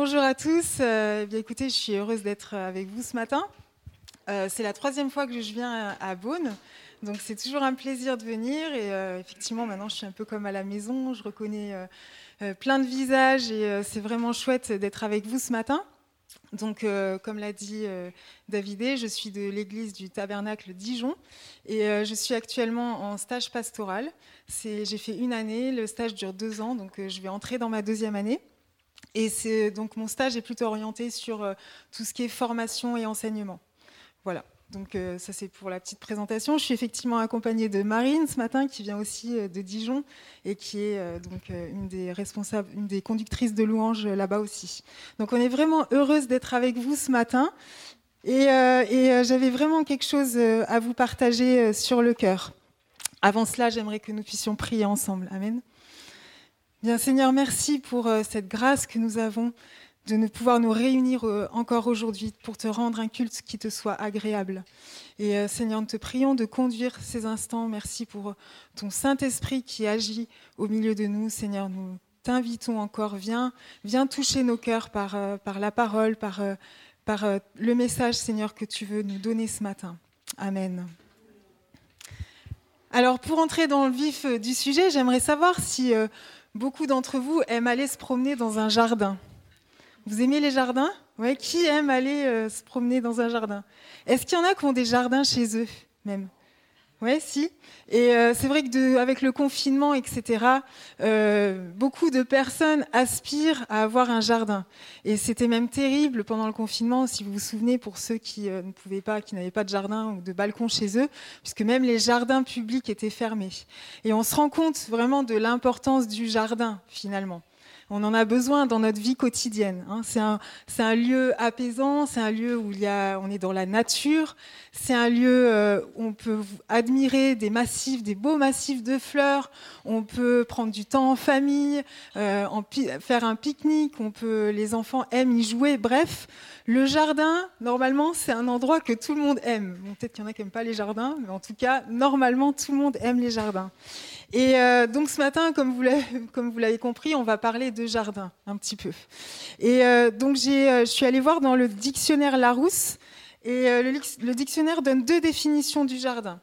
Bonjour à tous. Euh, bien, écoutez, je suis heureuse d'être avec vous ce matin. Euh, c'est la troisième fois que je viens à, Beaune, donc c'est toujours un plaisir de venir. Et euh, effectivement, maintenant, je suis un peu comme à la maison. Je reconnais plein de visages et c'est vraiment chouette d'être avec vous ce matin. Donc, comme l'a dit Davidé, je suis de l'église du Tabernacle Dijon et je suis actuellement en stage pastoral. J'ai fait une année, le stage dure deux ans, donc je vais entrer dans ma deuxième année. Et c'est donc mon stage est plutôt orienté sur euh, tout ce qui est formation et enseignement. Voilà. Donc euh, ça c'est pour la petite présentation. Je suis effectivement accompagnée de Marine ce matin qui vient aussi euh, de Dijon et qui est donc une des responsables, une des conductrices de louanges là-bas aussi. Donc on est vraiment heureuse d'être avec vous ce matin et, et j'avais vraiment quelque chose à vous partager sur le cœur. Avant cela, j'aimerais que nous puissions prier ensemble. Amen. Bien Seigneur, merci pour euh, cette grâce que nous avons de ne pouvoir nous réunir euh, encore aujourd'hui pour te rendre un culte qui te soit agréable. Et euh, Seigneur, nous te prions de conduire ces instants. Merci pour ton Saint-Esprit qui agit au milieu de nous. Seigneur, nous t'invitons encore. Viens, viens toucher nos cœurs par, la parole, par, par le message, Seigneur, que tu veux nous donner ce matin. Amen. Alors, pour entrer dans le vif du sujet, j'aimerais savoir si Beaucoup d'entre vous aiment aller se promener dans un jardin. Vous aimez les jardins? Ouais, Qui aime aller euh, se promener dans un jardin? Est-ce qu'il y en a qui ont des jardins chez eux même? Oui, si. Et euh, c'est vrai que avec le confinement, etc., euh, beaucoup de personnes aspirent à avoir un jardin. Et c'était même terrible pendant le confinement, si vous vous souvenez, pour ceux qui euh, ne pouvaient pas, qui n'avaient pas de jardin ou de balcon chez eux, puisque même les jardins publics étaient fermés. Et on se rend compte vraiment de l'importance du jardin, finalement. On en a besoin dans notre vie quotidienne. Hein. C'est un, lieu apaisant, c'est un lieu où on est dans la nature, c'est un lieu euh, où on peut admirer des massifs, des beaux massifs de fleurs, on peut prendre du temps en famille, euh, faire un pique-nique, on peut, les enfants aiment y jouer, bref. Le jardin, normalement, c'est un endroit que tout le monde aime. Peut-être qu'il y en a qui n'aiment pas les jardins, mais en tout cas, normalement, tout le monde aime les jardins. Et euh, donc ce matin, comme vous l'avez compris, on va parler de jardin un petit peu. Et euh, donc euh, je suis allée voir dans le dictionnaire Larousse, et le, dictionnaire donne deux définitions du jardin.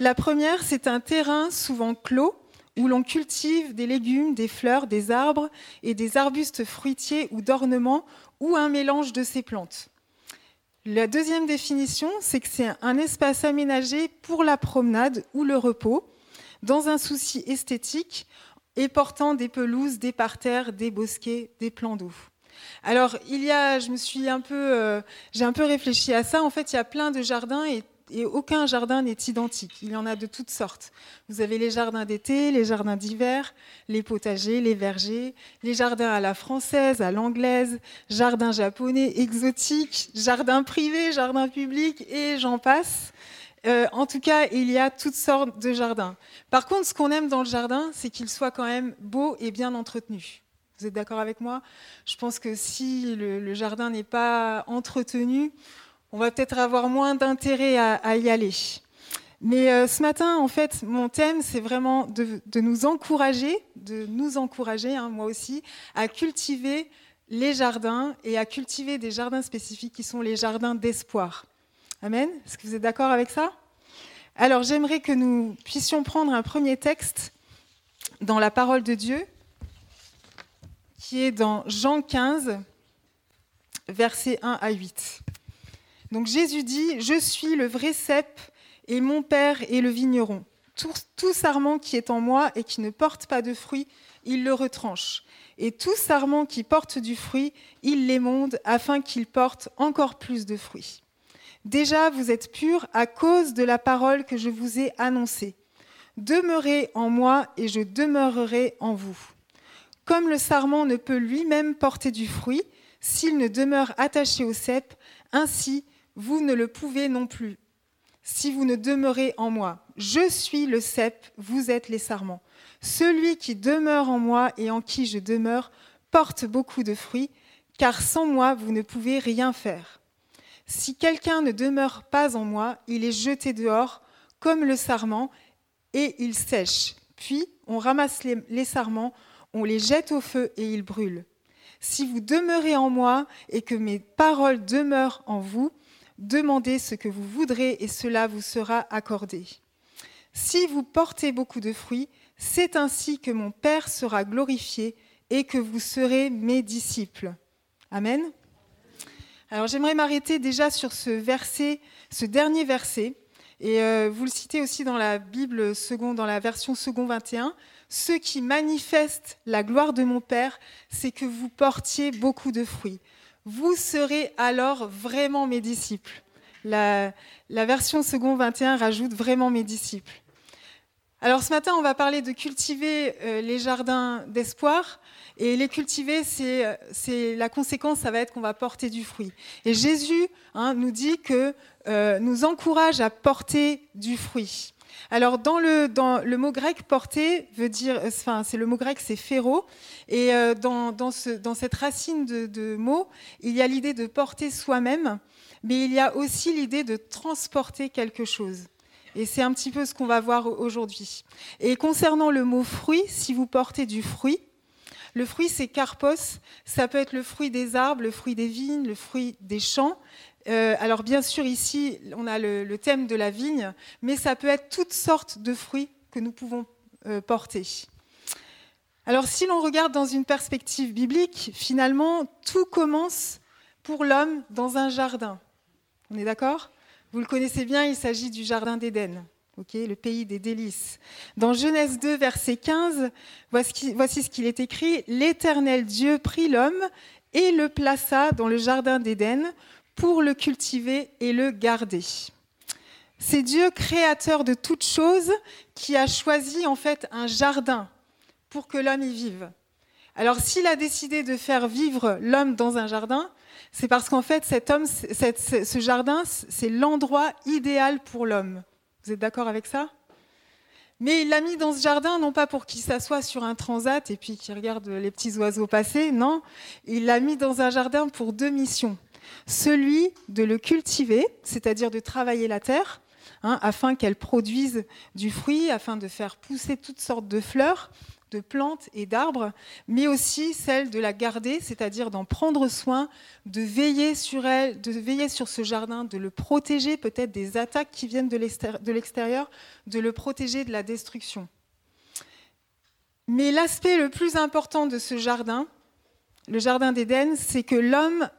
La première, c'est un terrain souvent clos où l'on cultive des légumes, des fleurs, des arbres et des arbustes fruitiers ou d'ornement ou un mélange de ces plantes. La deuxième définition, c'est que c'est un espace aménagé pour la promenade ou le repos, dans un souci esthétique et portant des pelouses, des parterres, des bosquets, des plans d'eau. Alors, il y a, je me suis un peu, euh, j'ai un peu réfléchi à ça. En fait, il y a plein de jardins et, aucun jardin n'est identique. Il y en a de toutes sortes. Vous avez les jardins d'été, les jardins d'hiver, les potagers, les vergers, les jardins à la française, à l'anglaise, jardins japonais exotiques, jardins privés, jardins publics et j'en passe. Euh, en tout cas, il y a toutes sortes de jardins. Par contre, ce qu'on aime dans le jardin, c'est qu'il soit quand même beau et bien entretenu. Vous êtes d'accord avec moi? Je pense que si le, jardin n'est pas entretenu, on va peut-être avoir moins d'intérêt à, y aller. Mais euh, ce matin, en fait, mon thème, c'est vraiment de, nous encourager, de nous encourager, hein, moi aussi, à cultiver les jardins et à cultiver des jardins spécifiques qui sont les jardins d'espoir. Amen. Est-ce que vous êtes d'accord avec ça? Alors j'aimerais que nous puissions prendre un premier texte dans la parole de Dieu, qui est dans Jean 15, versets 1 à 8. Donc Jésus dit, Je suis le vrai cep et mon Père est le vigneron. Tout, sarment qui est en moi et qui ne porte pas de fruit, il le retranche. Et tout sarment qui porte du fruit, il l'émonde afin qu'il porte encore plus de fruits. Déjà, vous êtes purs à cause de la parole que je vous ai annoncée. Demeurez en moi et je demeurerai en vous. Comme le sarment ne peut lui-même porter du fruit s'il ne demeure attaché au cep, ainsi vous ne le pouvez non plus. Si vous ne demeurez en moi, je suis le cep, vous êtes les sarments. Celui qui demeure en moi et en qui je demeure porte beaucoup de fruits, car sans moi vous ne pouvez rien faire. Si quelqu'un ne demeure pas en moi, il est jeté dehors comme le sarment et il sèche. Puis on ramasse les, sarments, on les jette au feu et ils brûlent. Si vous demeurez en moi et que mes paroles demeurent en vous, demandez ce que vous voudrez et cela vous sera accordé. Si vous portez beaucoup de fruits, c'est ainsi que mon Père sera glorifié et que vous serez mes disciples. Amen. Alors j'aimerais m'arrêter déjà sur ce verset, ce dernier verset, et euh, vous le citez aussi dans la Bible second, dans la version second 21. Ce qui manifeste la gloire de mon Père, c'est que vous portiez beaucoup de fruits. Vous serez alors vraiment mes disciples. La, la version second 21 rajoute vraiment mes disciples. Alors ce matin, on va parler de cultiver euh, les jardins d'espoir. Et les cultiver, c'est la conséquence, ça va être qu'on va porter du fruit. Et Jésus hein, nous dit que euh, nous encourage à porter du fruit. Alors dans le, dans le mot grec porter veut dire, enfin c'est le mot grec c'est féro, et euh, dans, dans, ce, dans, cette racine de, de mots, il y a l'idée de porter soi-même, mais il y a aussi l'idée de transporter quelque chose. Et c'est un petit peu ce qu'on va voir aujourd'hui. Et concernant le mot fruit, si vous portez du fruit, le fruit c'est carpos, ça peut être le fruit des arbres, le fruit des vignes, le fruit des champs. Euh, alors bien sûr ici on a le, thème de la vigne, mais ça peut être toutes sortes de fruits que nous pouvons euh, porter. Alors si l'on regarde dans une perspective biblique, finalement tout commence pour l'homme dans un jardin. On est d'accord? Vous le connaissez bien, il s'agit du Jardin d'Éden, le pays des délices. Dans Genèse 2, verset 15, voici, ce qu'il est écrit L'Éternel Dieu prit l'homme et le plaça dans le Jardin d'Éden pour le cultiver et le garder. C'est Dieu, créateur de toutes choses, qui a choisi en fait un jardin pour que l'homme y vive. Alors s'il a décidé de faire vivre l'homme dans un jardin, c'est parce qu'en fait, cet homme, ce jardin, c'est l'endroit idéal pour l'homme. Vous êtes d'accord avec ça? Mais il l'a mis dans ce jardin, non pas pour qu'il s'assoie sur un transat et puis qu'il regarde les petits oiseaux passer, non. Il l'a mis dans un jardin pour deux missions. Celui de le cultiver, c'est-à-dire de travailler la terre, hein, afin qu'elle produise du fruit, afin de faire pousser toutes sortes de fleurs, de plantes et d'arbres, mais aussi celle de la garder, c'est-à-dire d'en prendre soin, de veiller sur elle, de veiller sur ce jardin, de le protéger peut-être des attaques qui viennent de l'extérieur, de le protéger de la destruction. Mais l'aspect le plus important de ce jardin, le jardin d'Éden, c'est que l'homme,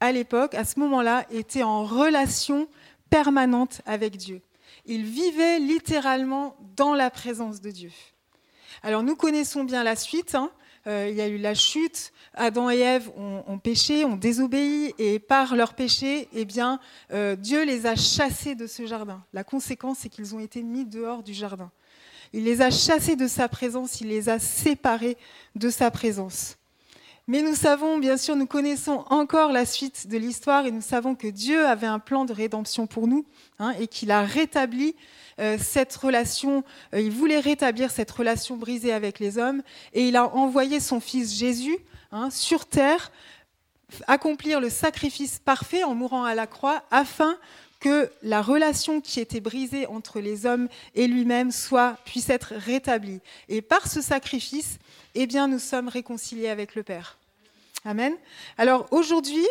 à l'époque, à ce moment-là, était en relation permanente avec Dieu. Il vivait littéralement dans la présence de Dieu. Alors nous connaissons bien la suite. Hein. Euh, il y a eu la chute. Adam et Ève ont, péché, ont désobéi, et par leur péché, eh bien, euh, Dieu les a chassés de ce jardin. La conséquence, c'est qu'ils ont été mis dehors du jardin. Il les a chassés de sa présence, il les a séparés de sa présence. Mais nous savons, bien sûr, nous connaissons encore la suite de l'histoire et nous savons que Dieu avait un plan de rédemption pour nous hein, et qu'il a rétabli euh, cette relation, euh, il voulait rétablir cette relation brisée avec les hommes, et il a envoyé son fils Jésus hein, sur terre accomplir le sacrifice parfait en mourant à la croix afin que la relation qui était brisée entre les hommes et lui-même soit puisse être rétablie. Et par ce sacrifice, eh bien, nous sommes réconciliés avec le Père. Amen. Alors aujourd'hui,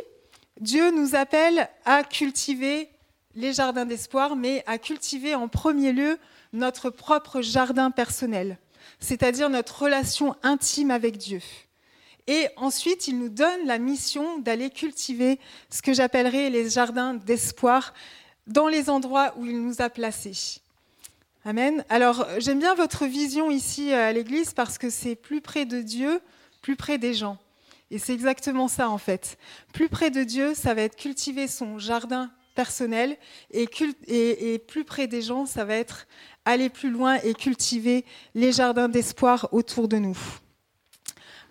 Dieu nous appelle à cultiver les jardins d'espoir, mais à cultiver en premier lieu notre propre jardin personnel, c'est-à-dire notre relation intime avec Dieu. Et ensuite, il nous donne la mission d'aller cultiver ce que j'appellerais les jardins d'espoir dans les endroits où il nous a placés. Amen. Alors, j'aime bien votre vision ici à l'église parce que c'est plus près de Dieu, plus près des gens. Et c'est exactement ça en fait. Plus près de Dieu, ça va être cultiver son jardin personnel et, et, plus près des gens, ça va être aller plus loin et cultiver les jardins d'espoir autour de nous.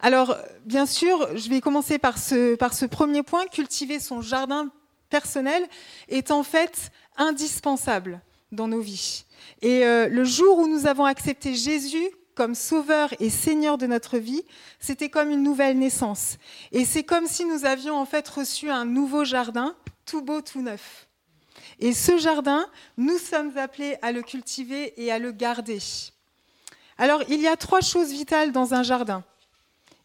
Alors, bien sûr, je vais commencer par ce, premier point. Cultiver son jardin personnel est en fait indispensable dans nos vies. Et euh, le jour où nous avons accepté Jésus comme sauveur et seigneur de notre vie, c'était comme une nouvelle naissance. Et c'est comme si nous avions en fait reçu un nouveau jardin tout beau, tout neuf. Et ce jardin, nous sommes appelés à le cultiver et à le garder. Alors, il y a trois choses vitales dans un jardin.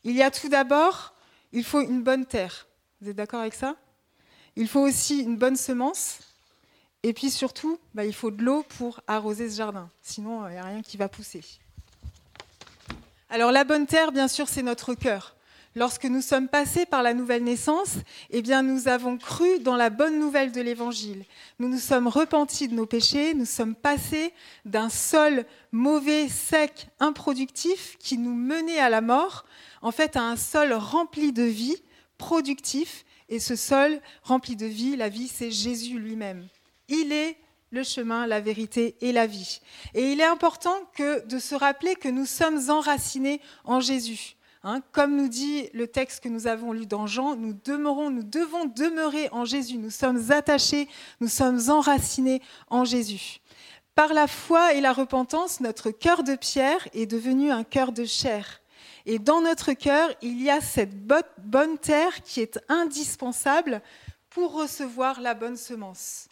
Il y a tout d'abord il faut une bonne terre. Vous êtes d'accord avec ça? Il faut aussi une bonne semence. Et puis surtout, bah, il faut de l'eau pour arroser ce jardin. Sinon, il n'y a rien qui va pousser. Alors la bonne terre, bien sûr, c'est notre cœur. Lorsque nous sommes passés par la nouvelle naissance, eh bien, nous avons cru dans la bonne nouvelle de l'Évangile. Nous nous sommes repentis de nos péchés, nous sommes passés d'un sol mauvais, sec, improductif, qui nous menait à la mort, en fait, à un sol rempli de vie, productif. Et ce sol rempli de vie, la vie, c'est Jésus lui-même. Il est le chemin, la vérité et la vie. Et il est important de se rappeler que nous sommes enracinés en Jésus. Hein, comme nous dit le texte que nous avons lu dans Jean, nous demeurons, nous devons demeurer en Jésus. Nous sommes attachés, nous sommes enracinés en Jésus. Par la foi et la repentance, notre cœur de pierre est devenu un cœur de chair. Et dans notre cœur, il y a cette bonne terre qui est indispensable pour recevoir la bonne semence.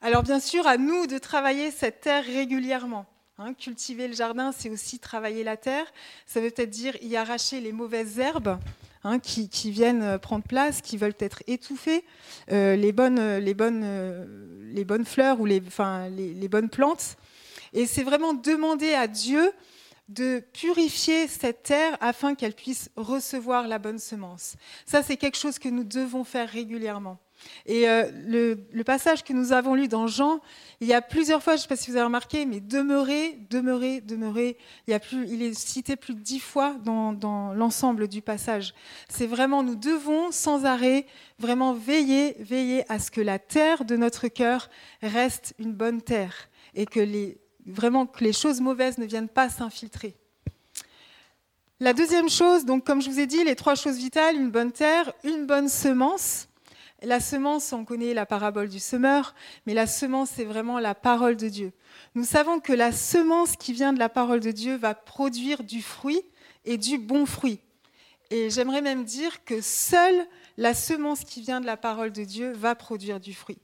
Alors bien sûr, à nous de travailler cette terre régulièrement. Hein, cultiver le jardin, c'est aussi travailler la terre. Ça veut peut-être dire y arracher les mauvaises herbes hein, qui, viennent euh, prendre place, qui veulent être étouffées, euh, euh, les bonnes fleurs ou les, les, bonnes plantes. Et c'est vraiment demander à Dieu de purifier cette terre afin qu'elle puisse recevoir la bonne semence. Ça, c'est quelque chose que nous devons faire régulièrement. Et euh, le, passage que nous avons lu dans Jean, il y a plusieurs fois, je ne sais pas si vous avez remarqué, mais demeurer, demeurer, demeurer, il, est cité plus de dix fois dans, l'ensemble du passage. C'est vraiment, nous devons sans arrêt vraiment veiller, veiller à ce que la terre de notre cœur reste une bonne terre et que les, vraiment que les choses mauvaises ne viennent pas s'infiltrer. La deuxième chose, donc comme je vous ai dit, les trois choses vitales, une bonne terre, une bonne semence. La semence, on connaît la parabole du semeur, mais la semence, c'est vraiment la parole de Dieu. Nous savons que la semence qui vient de la parole de Dieu va produire du fruit et du bon fruit. Et j'aimerais même dire que seule la semence qui vient de la parole de Dieu va produire du fruit.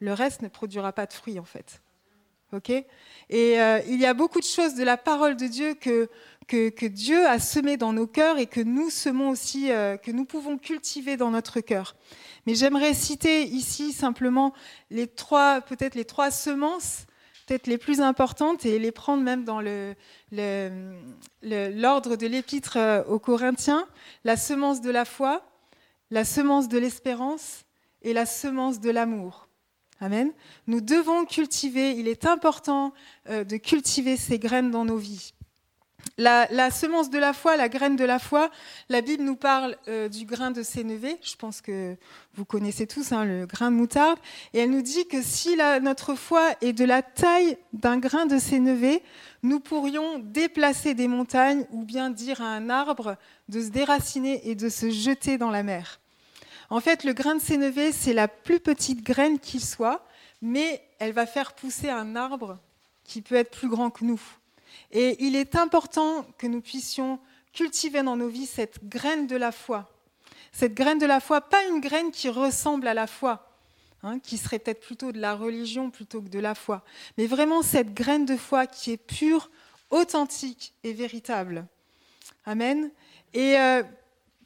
Le reste ne produira pas de fruit, en fait. Et euh, il y a beaucoup de choses de la parole de Dieu que, Dieu a semées dans nos cœurs et que nous semons aussi, euh, que nous pouvons cultiver dans notre cœur. Mais j'aimerais citer ici simplement les trois, peut-être les trois semences, peut-être les plus importantes, et les prendre même dans l'ordre de l'épître euh, aux Corinthiens la semence de la foi, la semence de l'espérance et la semence de l'amour. Amen. Nous devons cultiver, il est important euh, de cultiver ces graines dans nos vies. La, semence de la foi, la graine de la foi, la Bible nous parle euh, du grain de sénévé. Je pense que vous connaissez tous hein, le grain de moutarde. Et elle nous dit que si notre foi est de la taille d'un grain de sénévé, nous pourrions déplacer des montagnes ou bien dire à un arbre de se déraciner et de se jeter dans la mer. En fait, le grain de sénévé, c'est la plus petite graine qu'il soit, mais elle va faire pousser un arbre qui peut être plus grand que nous. Et il est important que nous puissions cultiver dans nos vies cette graine de la foi. Cette graine de la foi, pas une graine qui ressemble à la foi, hein, qui serait peut-être plutôt de la religion plutôt que de la foi, mais vraiment cette graine de foi qui est pure, authentique et véritable. Amen. Et euh,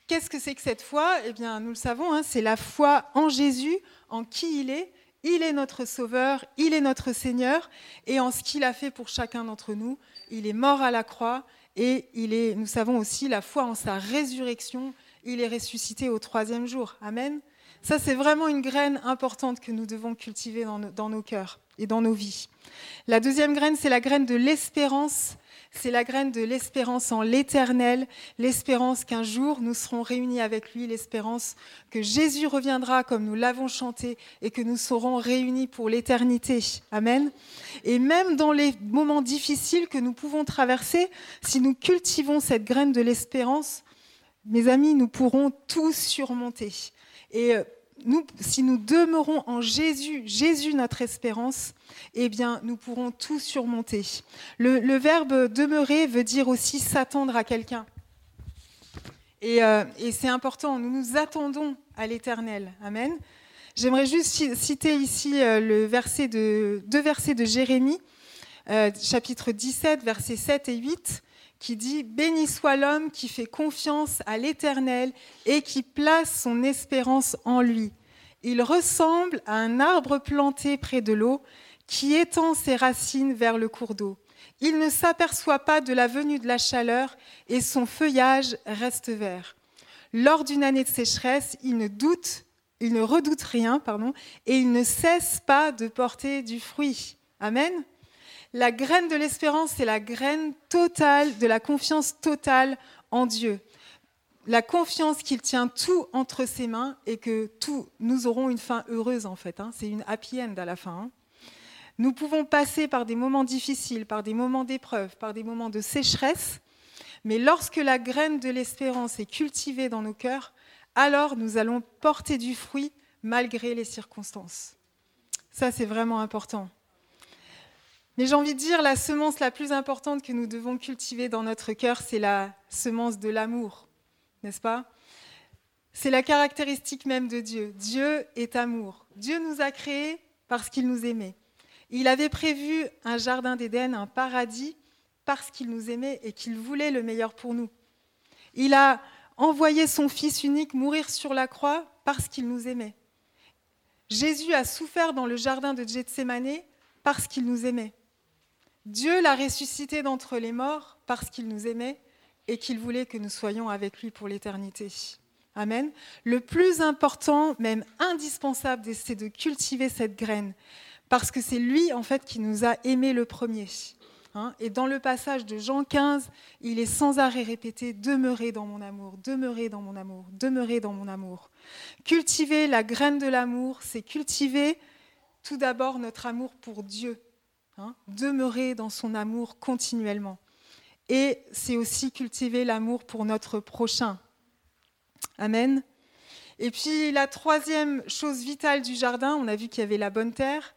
qu'est-ce que c'est que cette foi? Eh bien, nous le savons, hein, c'est la foi en Jésus, en qui il est. Il est notre Sauveur, il est notre Seigneur, et en ce qu'il a fait pour chacun d'entre nous, il est mort à la croix et il est, nous savons aussi la foi en sa résurrection, il est ressuscité au troisième jour. Amen. Ça, c'est vraiment une graine importante que nous devons cultiver dans nos, dans nos cœurs et dans nos vies. La deuxième graine, c'est la graine de l'espérance c'est la graine de l'espérance en l'éternel, l'espérance qu'un jour nous serons réunis avec lui, l'espérance que Jésus reviendra comme nous l'avons chanté et que nous serons réunis pour l'éternité. Amen. Et même dans les moments difficiles que nous pouvons traverser, si nous cultivons cette graine de l'espérance, mes amis, nous pourrons tout surmonter. Et si nous demeurons en Jésus, Jésus notre espérance, eh bien, nous pourrons tout surmonter. Le, verbe demeurer veut dire aussi s'attendre à quelqu'un. Euh, et, c'est important, nous nous attendons à l'éternel. Amen. J'aimerais juste citer ici euh, le verset de, deux versets de Jérémie, euh, chapitre 17, versets 7 et 8, qui dit Béni soit l'homme qui fait confiance à l'Éternel et qui place son espérance en lui. Il ressemble à un arbre planté près de l'eau qui étend ses racines vers le cours d'eau. Il ne s'aperçoit pas de la venue de la chaleur et son feuillage reste vert. Lors d'une année de sécheresse, il ne doute, il ne redoute rien, pardon, et il ne cesse pas de porter du fruit. Amen. La graine de l'espérance, c'est la graine totale de la confiance totale en Dieu. La confiance qu'il tient tout entre ses mains et que tout, nous aurons une fin heureuse en fait. Hein. C'est une happy end à la fin. Hein. Nous pouvons passer par des moments difficiles, par des moments d'épreuve, par des moments de sécheresse, mais lorsque la graine de l'espérance est cultivée dans nos cœurs, alors nous allons porter du fruit malgré les circonstances. Ça, c'est vraiment important. Mais j'ai envie de dire, la semence la plus importante que nous devons cultiver dans notre cœur, c'est la semence de l'amour, n'est-ce pas? C'est la caractéristique même de Dieu. Dieu est amour. Dieu nous a créés parce qu'il nous aimait. Il avait prévu un jardin d'Éden, un paradis, parce qu'il nous aimait et qu'il voulait le meilleur pour nous. Il a envoyé son Fils unique mourir sur la croix parce qu'il nous aimait. Jésus a souffert dans le jardin de Gethsemane parce qu'il nous aimait. Dieu l'a ressuscité d'entre les morts parce qu'il nous aimait et qu'il voulait que nous soyons avec lui pour l'éternité. Amen. Le plus important, même indispensable, c'est de cultiver cette graine parce que c'est lui en fait qui nous a aimés le premier. Hein. et dans le passage de Jean 15, il est sans arrêt répété demeurez dans mon amour, demeurez dans mon amour, demeurez dans mon amour. Cultiver la graine de l'amour, c'est cultiver tout d'abord notre amour pour Dieu, hein. demeurer dans son amour continuellement. Et c'est aussi cultiver l'amour pour notre prochain. Amen. Et puis la troisième chose vitale du jardin, on a vu qu'il y avait la bonne terre,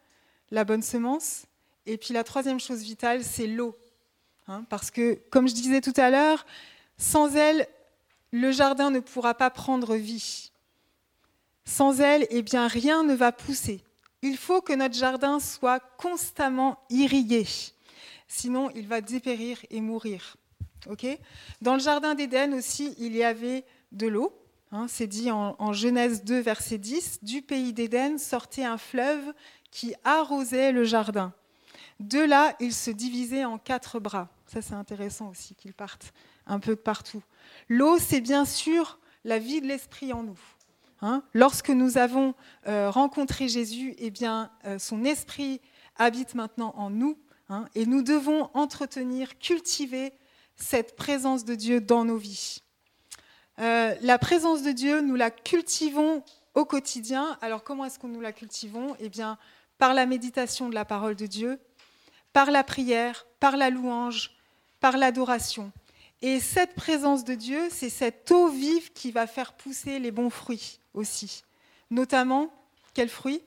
la bonne semence. Et puis la troisième chose vitale, c'est l'eau. Hein, parce que, comme je disais tout à l'heure, sans elle, le jardin ne pourra pas prendre vie. Sans elle, eh bien, rien ne va pousser. Il faut que notre jardin soit constamment irrigué. Sinon, il va dépérir et mourir. Dans le jardin d'Éden aussi, il y avait de l'eau. Hein, c'est dit en, en Genèse 2, verset 10. Du pays d'Éden sortait un fleuve qui arrosait le jardin. De là, il se divisait en quatre bras. Ça, c'est intéressant aussi qu'ils partent un peu de partout. L'eau, c'est bien sûr la vie de l'esprit en nous. Hein. Lorsque nous avons euh, rencontré Jésus, eh bien, euh, son esprit habite maintenant en nous, hein, et nous devons entretenir, cultiver cette présence de Dieu dans nos vies. Euh, la présence de Dieu, nous la cultivons au quotidien. Alors, comment est-ce que nous la cultivons? Eh bien, par la méditation de la parole de Dieu, par la prière, par la louange, par l'adoration. Et cette présence de Dieu, c'est cette eau vive qui va faire pousser les bons fruits aussi. Notamment, quel fruit?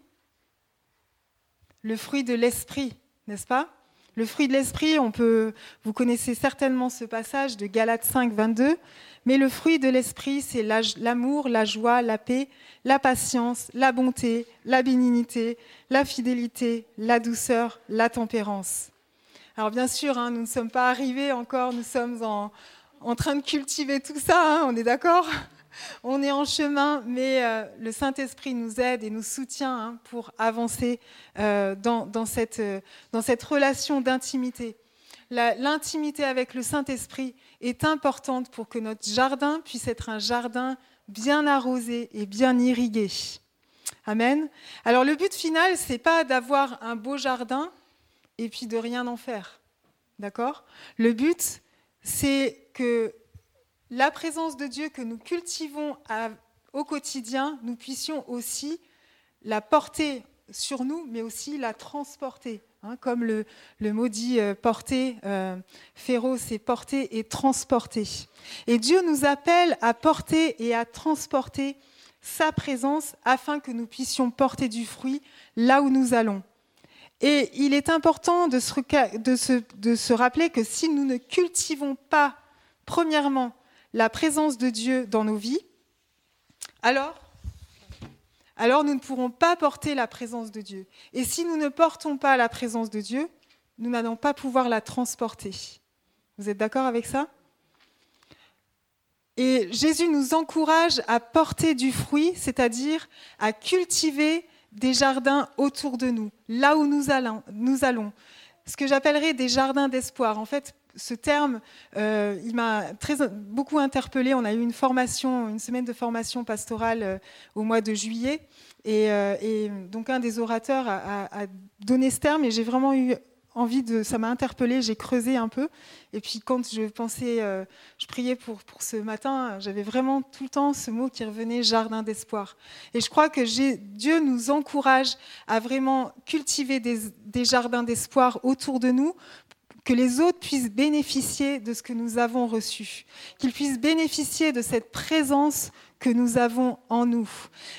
Le fruit de l'esprit, n'est-ce pas? Le fruit de l'esprit, on peut, vous connaissez certainement ce passage de Galates 5, 22. Mais le fruit de l'esprit, c'est l'amour, la joie, la paix, la patience, la bonté, la bénignité, la fidélité, la douceur, la tempérance. Alors bien sûr, hein, nous ne sommes pas arrivés encore, nous sommes en, train de cultiver tout ça, hein, on est d'accord? On est en chemin, mais euh, le Saint-Esprit nous aide et nous soutient hein, pour avancer euh, dans, cette, euh, dans cette relation d'intimité. L'intimité avec le Saint-Esprit est importante pour que notre jardin puisse être un jardin bien arrosé et bien irrigué. Amen. Alors le but final, c'est pas d'avoir un beau jardin et puis de rien en faire. D'accord? Le but, c'est que la présence de Dieu que nous cultivons au quotidien, nous puissions aussi la porter sur nous, mais aussi la transporter. Hein, comme le, mot dit euh, porter, euh, féro, c'est porter et transporter. Et Dieu nous appelle à porter et à transporter sa présence afin que nous puissions porter du fruit là où nous allons. Et il est important de se rappeler que si nous ne cultivons pas, premièrement, la présence de Dieu dans nos vies, alors alors nous ne pourrons pas porter la présence de Dieu. Et si nous ne portons pas la présence de Dieu, nous n'allons pas pouvoir la transporter. Vous êtes d'accord avec ça? Et Jésus nous encourage à porter du fruit, c'est-à-dire à cultiver des jardins autour de nous, là où nous allons. Nous allons. Ce que j'appellerais des jardins d'espoir. En fait, ce terme, euh, il m'a beaucoup interpellé. On a eu une formation, une semaine de formation pastorale euh, au mois de juillet, euh, et, donc un des orateurs a, donné ce terme, et j'ai vraiment eu envie de, ça m'a interpellé, j'ai creusé un peu, et puis quand je pensais, je priais pour, pour ce matin, j'avais vraiment tout le temps ce mot qui revenait, jardin d'espoir. Et je crois que Dieu nous encourage à vraiment cultiver des, des jardins d'espoir autour de nous que les autres puissent bénéficier de ce que nous avons reçu, qu'ils puissent bénéficier de cette présence que nous avons en nous.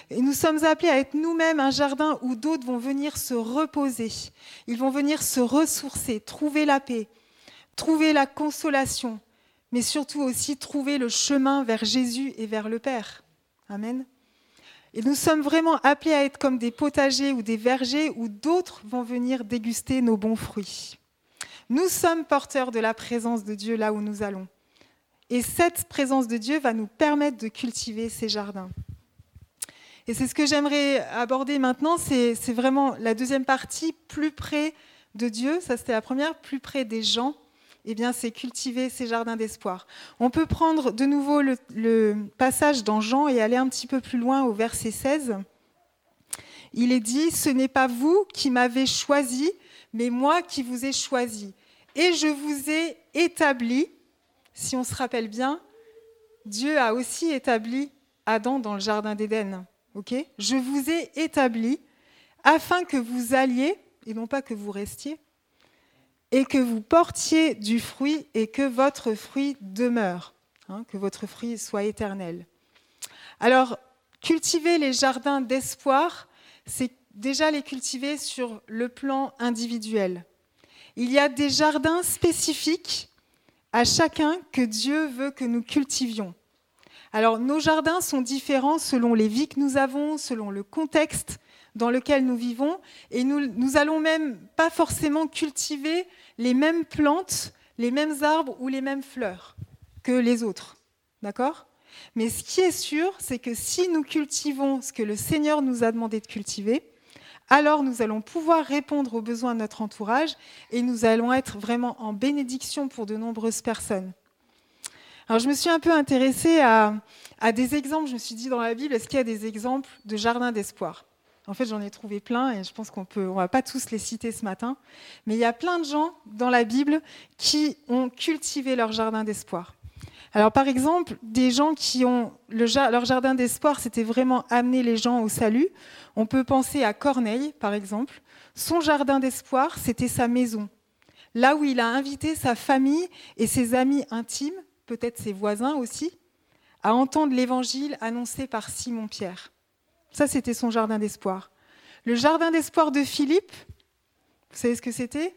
Et nous sommes appelés à être nous-mêmes un jardin où d'autres vont venir se reposer, ils vont venir se ressourcer, trouver la paix, trouver la consolation, mais surtout aussi trouver le chemin vers Jésus et vers le Père. Amen. Et nous sommes vraiment appelés à être comme des potagers ou des vergers où d'autres vont venir déguster nos bons fruits. Nous sommes porteurs de la présence de Dieu là où nous allons. Et cette présence de Dieu va nous permettre de cultiver ces jardins. Et c'est ce que j'aimerais aborder maintenant, c'est vraiment la deuxième partie, plus près de Dieu, ça c'était la première, plus près des gens, eh bien c'est cultiver ces jardins d'espoir. On peut prendre de nouveau le, le, passage dans Jean et aller un petit peu plus loin au verset 16. Il est dit, ce n'est pas vous qui m'avez choisi, mais moi qui vous ai choisi. Et je vous ai établi, si on se rappelle bien, Dieu a aussi établi Adam dans le jardin d'Éden. je vous ai établi afin que vous alliez, et non pas que vous restiez, et que vous portiez du fruit et que votre fruit demeure, hein, que votre fruit soit éternel. Alors, cultiver les jardins d'espoir, c'est déjà les cultiver sur le plan individuel. Il y a des jardins spécifiques à chacun que Dieu veut que nous cultivions. Alors nos jardins sont différents selon les vies que nous avons, selon le contexte dans lequel nous vivons, et nous, nous allons même pas forcément cultiver les mêmes plantes, les mêmes arbres ou les mêmes fleurs que les autres. D'accord? Mais ce qui est sûr, c'est que si nous cultivons ce que le Seigneur nous a demandé de cultiver, alors nous allons pouvoir répondre aux besoins de notre entourage et nous allons être vraiment en bénédiction pour de nombreuses personnes. Alors je me suis un peu intéressée à, des exemples, je me suis dit dans la Bible, est-ce qu'il y a des exemples de jardins d'espoir? En fait, j'en ai trouvé plein et je pense qu'on on va pas tous les citer ce matin, mais il y a plein de gens dans la Bible qui ont cultivé leur jardin d'espoir. Alors par exemple, des gens qui ont leur jardin d'espoir, c'était vraiment amener les gens au salut. On peut penser à Corneille, par exemple. Son jardin d'espoir, c'était sa maison, là où il a invité sa famille et ses amis intimes, peut-être ses voisins aussi, à entendre l'évangile annoncé par Simon-Pierre. Ça, c'était son jardin d'espoir. Le jardin d'espoir de Philippe, vous savez ce que c'était?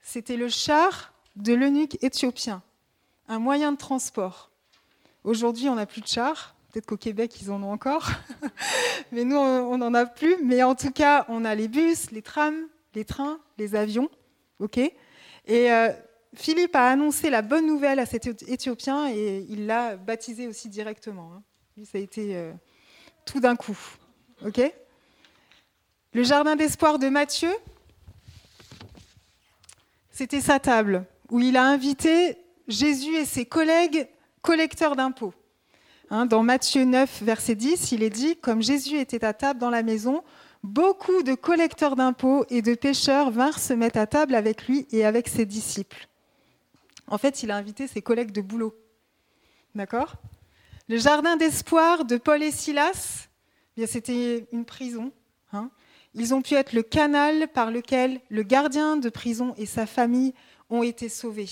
C'était le char de l'eunuque éthiopien un moyen de transport. Aujourd'hui, on n'a plus de chars. Peut-être qu'au Québec, ils en ont encore. mais nous, on n'en a plus. Mais en tout cas, on a les bus, les trams, les trains, les avions. OK Et euh, Philippe a annoncé la bonne nouvelle à cet Éthiopien et il l'a baptisé aussi directement. Hein. ça a été euh, tout d'un coup. OK Le jardin d'espoir de Matthieu, c'était sa table où il a invité Jésus et ses collègues collecteurs d'impôts. Hein, dans Matthieu 9, verset 10, il est dit, comme Jésus était à table dans la maison, beaucoup de collecteurs d'impôts et de pêcheurs vinrent se mettre à table avec lui et avec ses disciples. En fait, il a invité ses collègues de boulot. D'accord? Le jardin d'espoir de Paul et Silas, eh c'était une prison. Hein. Ils ont pu être le canal par lequel le gardien de prison et sa famille ont été sauvés.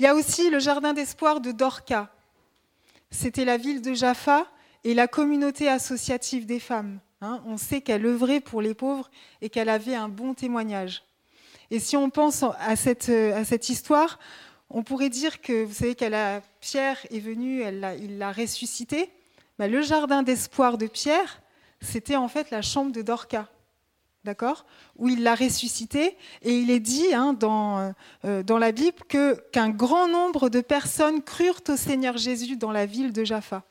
Il y a aussi le jardin d'espoir de Dorca. C'était la ville de Jaffa et la communauté associative des femmes. Hein. on sait qu'elle œuvrait pour les pauvres et qu'elle avait un bon témoignage. Et si on pense à cette, à cette histoire, on pourrait dire que, vous savez, qu'elle Pierre est venu, elle il l'a ressuscité. Le jardin d'espoir de Pierre, c'était en fait la chambre de Dorca. D'accord? Où il l'a ressuscité. Et il est dit hein, dans, euh, dans la Bible qu'un grand nombre de personnes crurent au Seigneur Jésus dans la ville de Jaffa.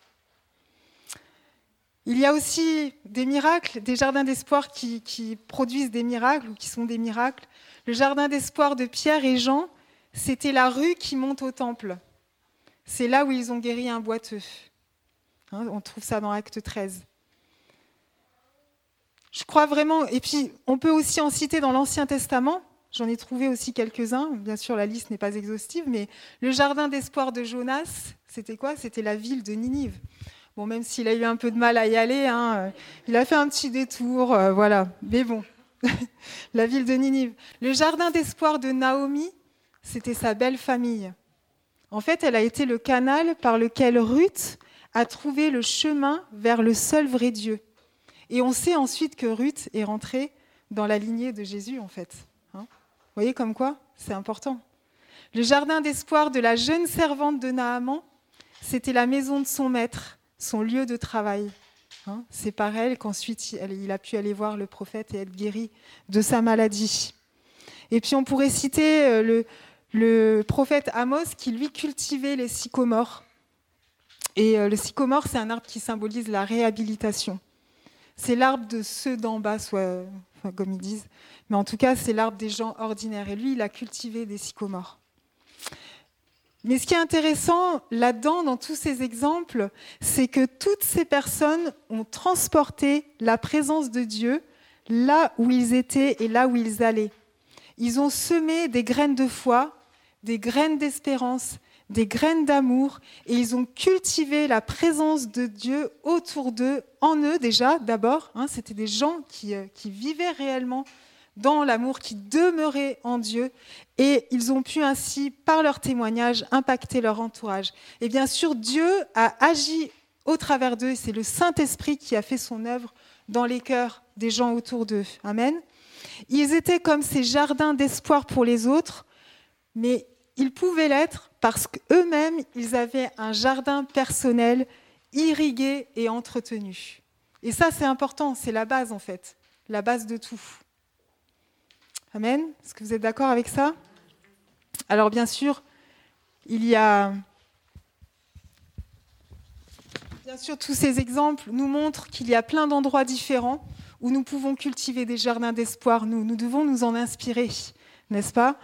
Il y a aussi des miracles, des jardins d'espoir qui, qui, produisent des miracles ou qui sont des miracles. Le jardin d'espoir de Pierre et Jean, c'était la rue qui monte au temple. C'est là où ils ont guéri un boiteux. Hein, on trouve ça dans Acte 13. Je crois vraiment, et puis on peut aussi en citer dans l'Ancien Testament, j'en ai trouvé aussi quelques-uns, bien sûr la liste n'est pas exhaustive, mais le jardin d'espoir de Jonas, c'était quoi? C'était la ville de Ninive. Bon, même s'il a eu un peu de mal à y aller, hein, il a fait un petit détour, euh, voilà, mais bon, la ville de Ninive. Le jardin d'espoir de Naomi, c'était sa belle famille. En fait, elle a été le canal par lequel Ruth a trouvé le chemin vers le seul vrai Dieu. Et on sait ensuite que Ruth est rentrée dans la lignée de Jésus, en fait. Hein. Vous voyez comme quoi C'est important. Le jardin d'espoir de la jeune servante de Naaman, c'était la maison de son maître, son lieu de travail. Hein. C'est par elle qu'ensuite il a pu aller voir le prophète et être guéri de sa maladie. Et puis on pourrait citer euh, le, le prophète Amos qui lui cultivait les sycomores. Et euh, le sycomore, c'est un arbre qui symbolise la réhabilitation. C'est l'arbre de ceux d'en bas, soit, comme ils disent. Mais en tout cas, c'est l'arbre des gens ordinaires. Et lui, il a cultivé des sycomores. Mais ce qui est intéressant là-dedans, dans tous ces exemples, c'est que toutes ces personnes ont transporté la présence de Dieu là où ils étaient et là où ils allaient. Ils ont semé des graines de foi, des graines d'espérance, des graines d'amour et ils ont cultivé la présence de Dieu autour d'eux, en eux déjà d'abord. Hein, C'était des gens qui, euh, qui vivaient réellement dans l'amour, qui demeuraient en Dieu et ils ont pu ainsi, par leur témoignage, impacter leur entourage. Et bien sûr, Dieu a agi au travers d'eux, c'est le Saint-Esprit qui a fait son œuvre dans les cœurs des gens autour d'eux. Amen. Ils étaient comme ces jardins d'espoir pour les autres, mais ils pouvaient l'être parce qu'eux-mêmes, ils avaient un jardin personnel irrigué et entretenu. Et ça, c'est important, c'est la base en fait, la base de tout. Amen Est-ce que vous êtes d'accord avec ça? Alors bien sûr, il y a... Bien sûr, tous ces exemples nous montrent qu'il y a plein d'endroits différents où nous pouvons cultiver des jardins d'espoir. Nous, nous devons nous en inspirer, n'est-ce pas?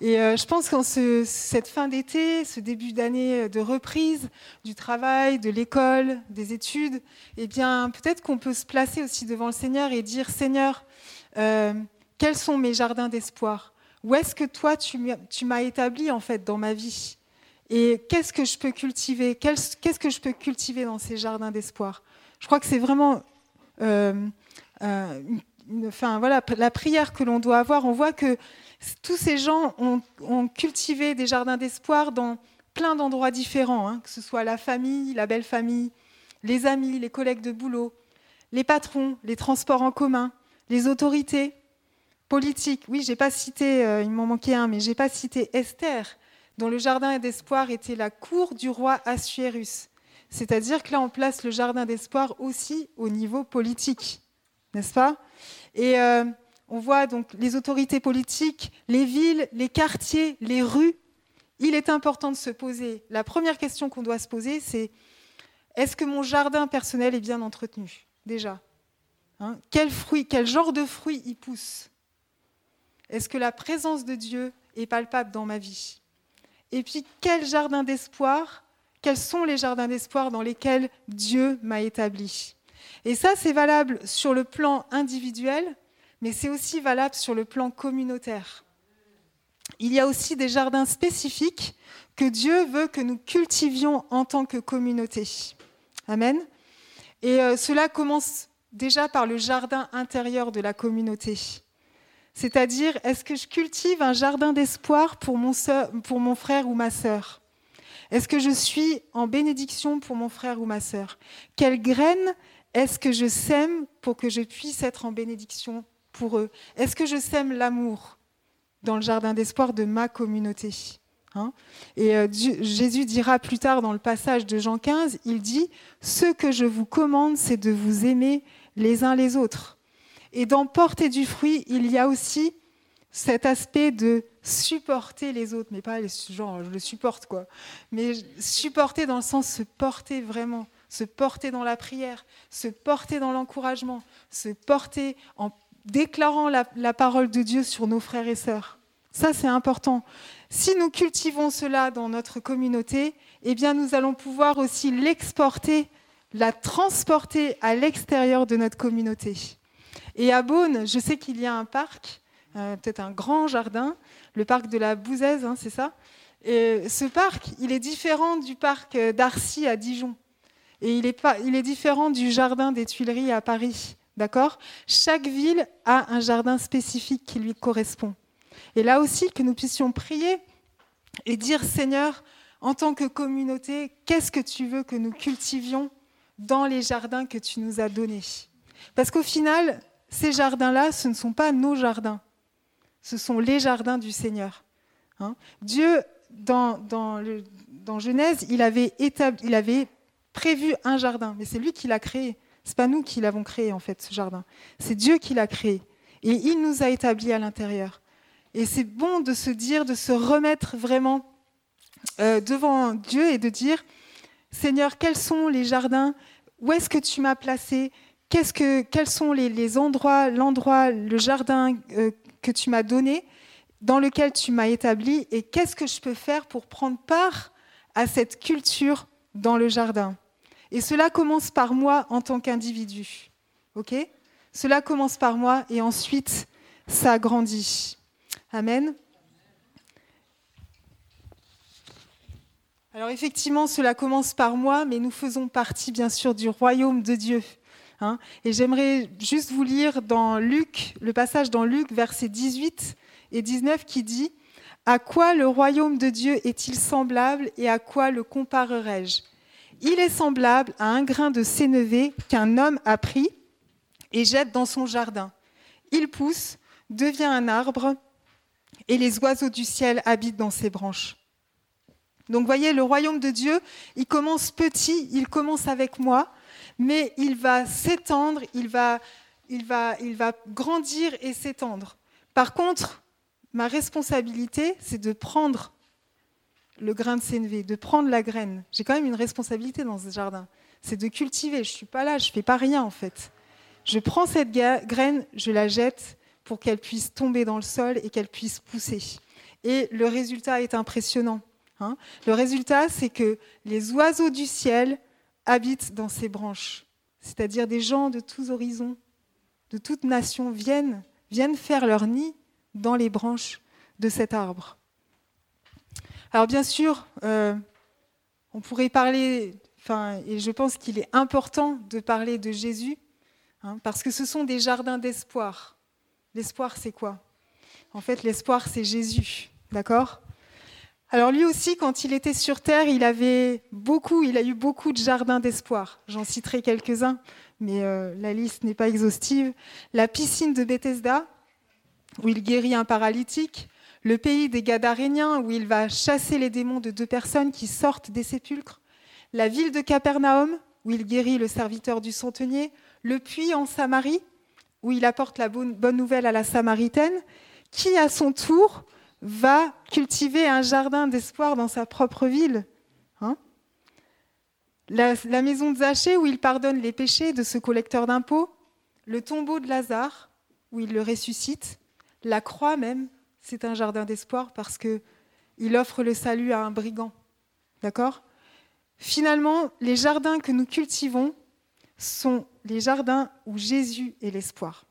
Et euh, je pense qu'en ce, cette fin d'été, ce début d'année de reprise du travail, de l'école, des études, eh bien, peut-être qu'on peut se placer aussi devant le Seigneur et dire Seigneur, euh, quels sont mes jardins d'espoir? Où est-ce que toi, tu m'as établi en fait dans ma vie? Et qu'est-ce que je peux cultiver? Qu'est-ce que je peux cultiver dans ces jardins d'espoir? Je crois que c'est vraiment euh, euh enfin, voilà, la prière que l'on doit avoir. On voit que tous ces gens ont, cultivé des jardins d'espoir dans plein d'endroits différents, hein, que ce soit la famille, la belle famille, les amis, les collègues de boulot, les patrons, les transports en commun, les autorités politiques. Oui, j'ai pas cité, euh, il m'en manquait un, mais j'ai pas cité Esther, dont le jardin d'espoir était la cour du roi Assuérus. C'est-à-dire que là, on place le jardin d'espoir aussi au niveau politique, n'est-ce pas? Et euh, on voit donc les autorités politiques, les villes, les quartiers, les rues. Il est important de se poser. La première question qu'on doit se poser, c'est est-ce que mon jardin personnel est bien entretenu Déjà? Hein? Quel, fruit, quel genre de fruits y pousse Est-ce que la présence de Dieu est palpable dans ma vie? Et puis, quel jardin d'espoir Quels sont les jardins d'espoir dans lesquels Dieu m'a établi Et ça, c'est valable sur le plan individuel, mais c'est aussi valable sur le plan communautaire. Il y a aussi des jardins spécifiques que Dieu veut que nous cultivions en tant que communauté. Amen. Et euh, cela commence déjà par le jardin intérieur de la communauté. C'est-à-dire, est-ce que je cultive un jardin d'espoir pour mon, frère ou ma sœur? Est-ce que je suis en bénédiction pour mon frère ou ma sœur? Quelle graine est-ce que je sème pour que je puisse être en bénédiction pour eux. Est-ce que je sème l'amour dans le jardin d'espoir de ma communauté hein? Et euh, Jésus dira plus tard dans le passage de Jean 15, il dit, Ce que je vous commande, c'est de vous aimer les uns les autres. Et dans porter du fruit, il y a aussi cet aspect de supporter les autres, mais pas genre je le supporte quoi, mais supporter dans le sens se porter vraiment, se porter dans la prière, se porter dans l'encouragement, se porter en déclarant la, parole de Dieu sur nos frères et sœurs. Ça c'est important. Si nous cultivons cela dans notre communauté, eh bien nous allons pouvoir aussi l'exporter, la transporter à l'extérieur de notre communauté. Et à Beaune, je sais qu'il y a un parc euh, peut-être un grand jardin, le parc de la Bouzaise, hein, c'est ça ce parc, il est différent du parc d'Arcy à Dijon. Et il est, pas, il est différent du jardin des Tuileries à Paris. D'accord? Chaque ville a un jardin spécifique qui lui correspond. Et là aussi, que nous puissions prier et dire Seigneur, en tant que communauté, qu'est-ce que tu veux que nous cultivions dans les jardins que tu nous as donnés? Parce qu'au final, ces jardins-là, ce ne sont pas nos jardins ce sont les jardins du Seigneur. Hein. Dieu, dans, dans, Genèse, il avait, il avait prévu un jardin, mais c'est lui qui l'a créé. Ce n'est pas nous qui l'avons créé, en fait, ce jardin. C'est Dieu qui l'a créé. Et il nous a établis à l'intérieur. Et c'est bon de se dire, de se remettre vraiment euh, devant Dieu et de dire, Seigneur, quels sont les jardins? Où est-ce que tu m'as placé? Que, Quels sont les, endroits, l'endroit, le jardin euh, que tu m'as donné, dans lequel tu m'as établi, et qu'est-ce que je peux faire pour prendre part à cette culture dans le jardin? Et cela commence par moi en tant qu'individu. OK? Cela commence par moi et ensuite ça grandit. Amen. Alors effectivement, cela commence par moi, mais nous faisons partie bien sûr du royaume de Dieu. Hein. et j'aimerais juste vous lire dans Luc, le passage dans Luc, versets 18 et 19, qui dit À quoi le royaume de Dieu est-il semblable et à quoi le comparerai-je Il est semblable à un grain de sénévé qu'un homme a pris et jette dans son jardin. Il pousse, devient un arbre, et les oiseaux du ciel habitent dans ses branches. Donc voyez, le royaume de Dieu, il commence petit, il commence avec moi, mais il va s'étendre, il va, il, va, il va grandir et s'étendre. Par contre, ma responsabilité, c'est de prendre le grain de sénévé, de prendre la graine. J'ai quand même une responsabilité dans ce jardin. C'est de cultiver. Je ne suis pas là, je ne fais pas rien en fait. Je prends cette graine, je la jette pour qu'elle puisse tomber dans le sol et qu'elle puisse pousser. Et le résultat est impressionnant. Hein. le résultat, c'est que les oiseaux du ciel habitent dans ces branches. C'est-à-dire des gens de tous horizons, de toutes nations viennent, viennent faire leur nid dans les branches de cet arbre. Alors bien sûr, euh, on pourrait parler, et je pense qu'il est important de parler de Jésus, hein, parce que ce sont des jardins d'espoir. L'espoir, c'est quoi? En fait, l'espoir, c'est Jésus, d'accord? Alors lui aussi, quand il était sur Terre, il avait beaucoup, il a eu beaucoup de jardins d'espoir. J'en citerai quelques-uns, mais euh, la liste n'est pas exhaustive. La piscine de Bethesda, où il guérit un paralytique. Le pays des Gadaréniens, où il va chasser les démons de deux personnes qui sortent des sépulcres. La ville de Capernaum, où il guérit le serviteur du centenier. Le puits en Samarie, où il apporte la bonne nouvelle à la Samaritaine, qui à son tour va cultiver un jardin d'espoir dans sa propre ville. Hein la, maison de Zachée, où il pardonne les péchés de ce collecteur d'impôts, le tombeau de Lazare, où il le ressuscite, la croix même, c'est un jardin d'espoir parce que il offre le salut à un brigand. D'accord? Finalement, les jardins que nous cultivons sont les jardins où Jésus est l'espoir.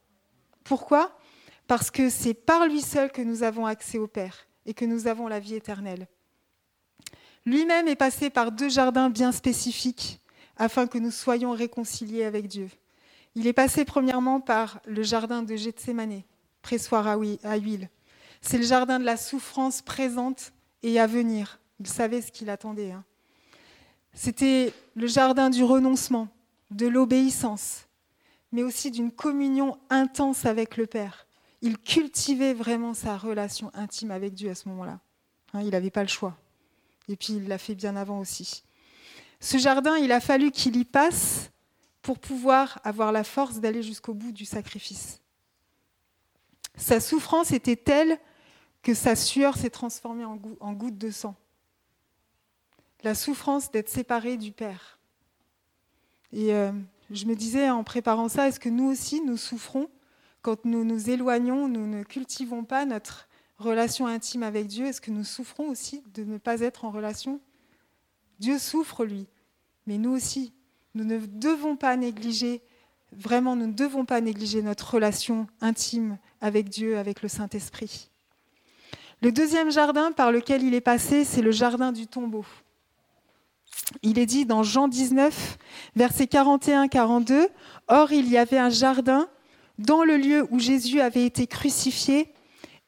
Pourquoi? Parce que c'est par lui seul que nous avons accès au Père et que nous avons la vie éternelle. Lui-même est passé par deux jardins bien spécifiques afin que nous soyons réconciliés avec Dieu. Il est passé premièrement par le jardin de Gethsemane, pressoir à huile. C'est le jardin de la souffrance présente et à venir. Il savait ce qu'il attendait. Hein. C'était le jardin du renoncement, de l'obéissance, mais aussi d'une communion intense avec le Père il cultivait vraiment sa relation intime avec Dieu à ce moment-là. Hein, il n'avait pas le choix. Et puis il l'a fait bien avant aussi. Ce jardin, il a fallu qu'il y passe pour pouvoir avoir la force d'aller jusqu'au bout du sacrifice. Sa souffrance était telle que sa sueur s'est transformée en, en gouttes de sang. La souffrance d'être séparé du Père. Et euh, je me disais en préparant ça, est-ce que nous aussi, nous souffrons quand nous nous éloignons, nous ne cultivons pas notre relation intime avec Dieu? Est-ce que nous souffrons aussi de ne pas être en relation? Dieu souffre, lui, mais nous aussi. Nous ne devons pas négliger, vraiment, nous ne devons pas négliger notre relation intime avec Dieu, avec le Saint-Esprit. Le deuxième jardin par lequel il est passé, c'est le jardin du tombeau. Il est dit dans Jean 19, versets 41-42, Or il y avait un jardin dans le lieu où Jésus avait été crucifié,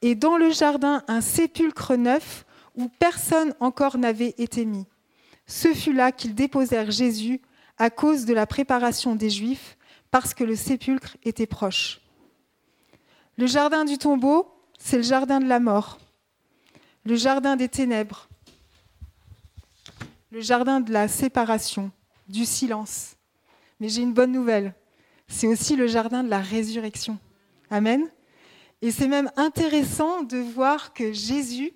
et dans le jardin un sépulcre neuf où personne encore n'avait été mis. Ce fut là qu'ils déposèrent Jésus à cause de la préparation des Juifs, parce que le sépulcre était proche. Le jardin du tombeau, c'est le jardin de la mort, le jardin des ténèbres, le jardin de la séparation, du silence. Mais j'ai une bonne nouvelle, c'est aussi le jardin de la résurrection. Amen. Et c'est même intéressant de voir que Jésus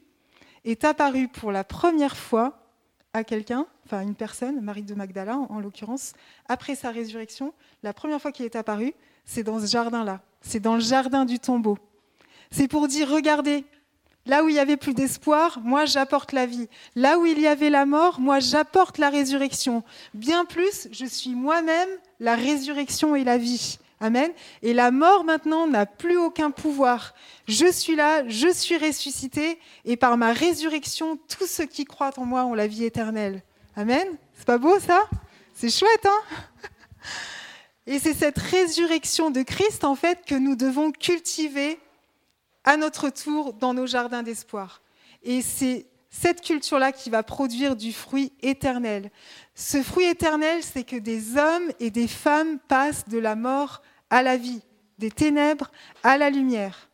est apparu pour la première fois à quelqu'un, enfin une personne, Marie de Magdala en, l'occurrence, après sa résurrection, la première fois qu'il est apparu, c'est dans ce jardin-là, c'est dans le jardin du tombeau. C'est pour dire, regardez, là où il y avait plus d'espoir, moi j'apporte la vie. Là où il y avait la mort, moi j'apporte la résurrection. Bien plus, je suis moi-même la résurrection et la vie. Amen. Et la mort maintenant n'a plus aucun pouvoir. Je suis là, je suis ressuscité, et par ma résurrection, tous ceux qui croient en moi ont la vie éternelle. Amen. C'est pas beau ça? C'est chouette, hein? Et c'est cette résurrection de Christ, en fait, que nous devons cultiver à notre tour dans nos jardins d'espoir. Et c'est cette culture-là qui va produire du fruit éternel. Ce fruit éternel, c'est que des hommes et des femmes passent de la mort à la vie, des ténèbres à la lumière.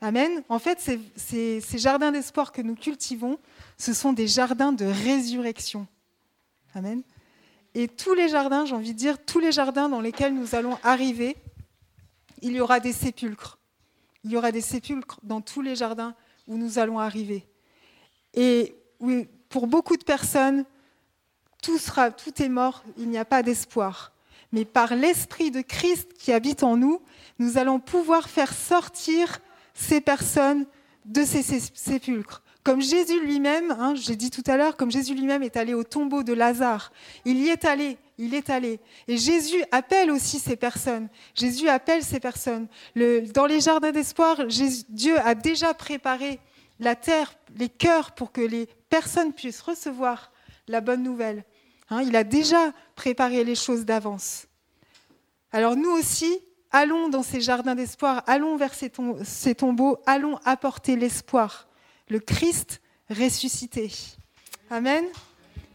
Amen. En fait, ces, jardins d'espoir que nous cultivons, ce sont des jardins de résurrection. Amen. Et tous les jardins, j'ai envie de dire, tous les jardins dans lesquels nous allons arriver, il y aura des sépulcres. Il y aura des sépulcres dans tous les jardins où nous allons arriver. Et pour beaucoup de personnes, tout est mort, il n'y a pas d'espoir mais par l'Esprit de Christ qui habite en nous, nous allons pouvoir faire sortir ces personnes de ces sépulcres. Comme Jésus lui-même, hein, j'ai dit tout à l'heure, comme Jésus lui-même est allé au tombeau de Lazare, il y est allé, il est allé. Et Jésus appelle aussi ces personnes. Jésus appelle ces personnes. dans les jardins d'espoir, Dieu a déjà préparé la terre, les cœurs pour que les personnes puissent recevoir la bonne nouvelle. Hein, il a déjà préparé les choses d'avance. Alors nous aussi, allons dans ces jardins d'espoir, allons vers ces, tombeaux, allons apporter l'espoir, le Christ ressuscité. Amen.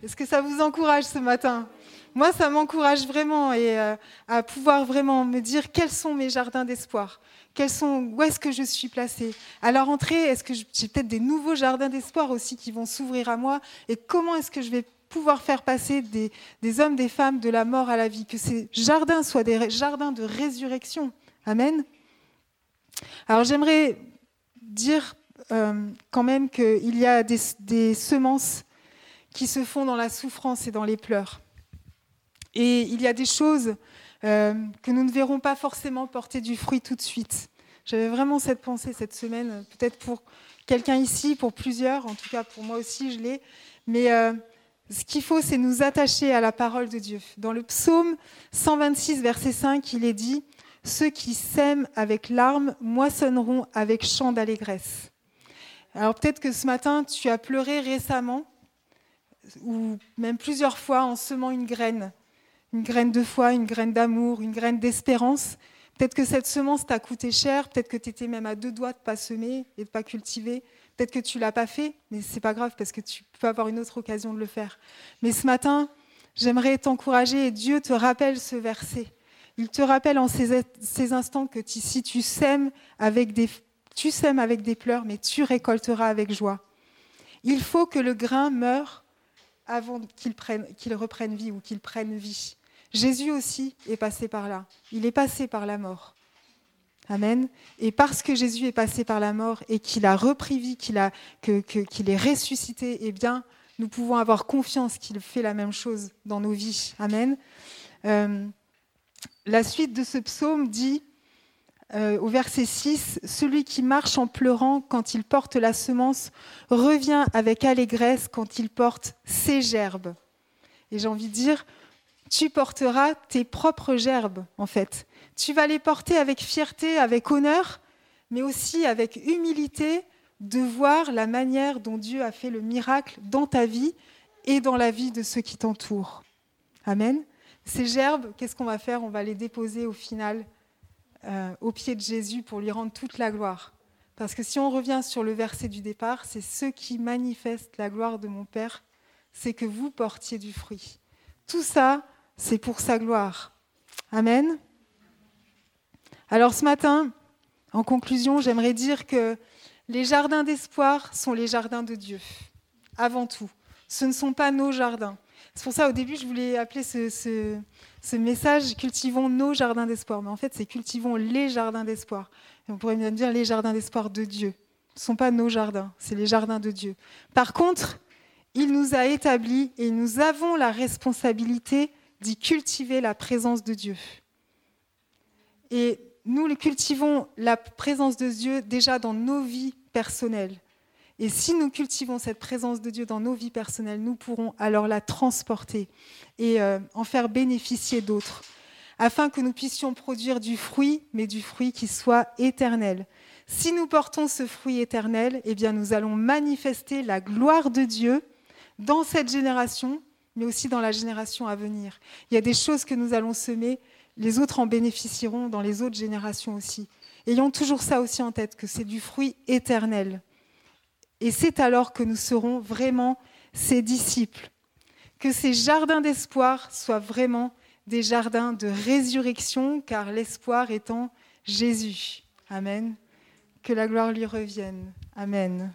Est-ce que ça vous encourage ce matin? Moi, ça m'encourage vraiment et euh, à pouvoir vraiment me dire quels sont mes jardins d'espoir. Quels sont, où est-ce que je suis placée? À la rentrée, est-ce que j'ai peut-être des nouveaux jardins d'espoir aussi qui vont s'ouvrir à moi? Et comment est-ce que je vais pouvoir faire passer des, hommes, des femmes de la mort à la vie, que ces jardins soient des jardins de résurrection. Amen. Alors j'aimerais dire euh, quand même qu'il y a des, semences qui se font dans la souffrance et dans les pleurs. Et il y a des choses euh, que nous ne verrons pas forcément porter du fruit tout de suite. J'avais vraiment cette pensée cette semaine, peut-être pour quelqu'un ici, pour plusieurs, en tout cas pour moi aussi je l'ai. Mais euh, ce qu'il faut, c'est nous attacher à la parole de Dieu. Dans le psaume 126, verset 5, il est dit Ceux qui sèment avec larmes moissonneront avec chant d'allégresse. Alors peut-être que ce matin, tu as pleuré récemment, ou même plusieurs fois en semant une graine, une graine de foi, une graine d'amour, une graine d'espérance. Peut-être que cette semence t'a coûté cher, peut-être que tu étais même à deux doigts de ne pas semer et de ne pas cultiver. Peut-être que tu ne l'as pas fait, mais ce n'est pas grave parce que tu peux avoir une autre occasion de le faire. Mais ce matin, j'aimerais t'encourager et Dieu te rappelle ce verset. Il te rappelle en ces, instants que si tu sèmes avec des, tu sèmes avec des pleurs, mais tu récolteras avec joie. Il faut que le grain meure avant qu'il, reprenne vie ou qu'il prenne vie. Jésus aussi est passé par là. Il est passé par la mort. Amen. Et parce que Jésus est passé par la mort et qu'il a repris vie, qu'il est ressuscité, eh bien, nous pouvons avoir confiance qu'il fait la même chose dans nos vies. Amen. Euh, la suite de ce psaume dit euh, au verset 6, Celui qui marche en pleurant quand il porte la semence revient avec allégresse quand il porte ses gerbes. Et j'ai envie de dire, tu porteras tes propres gerbes, en fait. Tu vas les porter avec fierté, avec honneur, mais aussi avec humilité de voir la manière dont Dieu a fait le miracle dans ta vie et dans la vie de ceux qui t'entourent. Amen. Ces gerbes, qu'est-ce qu'on va faire? On va les déposer au final euh, au pied de Jésus pour lui rendre toute la gloire. Parce que si on revient sur le verset du départ, c'est ceux qui manifestent la gloire de mon Père, c'est que vous portiez du fruit. Tout ça, c'est pour sa gloire. Amen. Alors ce matin, en conclusion, j'aimerais dire que les jardins d'espoir sont les jardins de Dieu, avant tout. Ce ne sont pas nos jardins. C'est pour ça, au début, je voulais appeler ce, message Cultivons nos jardins d'espoir. Mais en fait, c'est Cultivons les jardins d'espoir. on pourrait même dire les jardins d'espoir de Dieu. Ce ne sont pas nos jardins, c'est les jardins de Dieu. Par contre, il nous a établis et nous avons la responsabilité d'y cultiver la présence de Dieu. Et nous cultivons la présence de Dieu déjà dans nos vies personnelles. Et si nous cultivons cette présence de Dieu dans nos vies personnelles, nous pourrons alors la transporter et euh, en faire bénéficier d'autres, afin que nous puissions produire du fruit, mais du fruit qui soit éternel. Si nous portons ce fruit éternel, eh bien nous allons manifester la gloire de Dieu dans cette génération mais aussi dans la génération à venir. Il y a des choses que nous allons semer, les autres en bénéficieront dans les autres générations aussi. Ayons toujours ça aussi en tête, que c'est du fruit éternel. Et c'est alors que nous serons vraiment ses disciples. Que ces jardins d'espoir soient vraiment des jardins de résurrection, car l'espoir étant Jésus. Amen. Que la gloire lui revienne. Amen.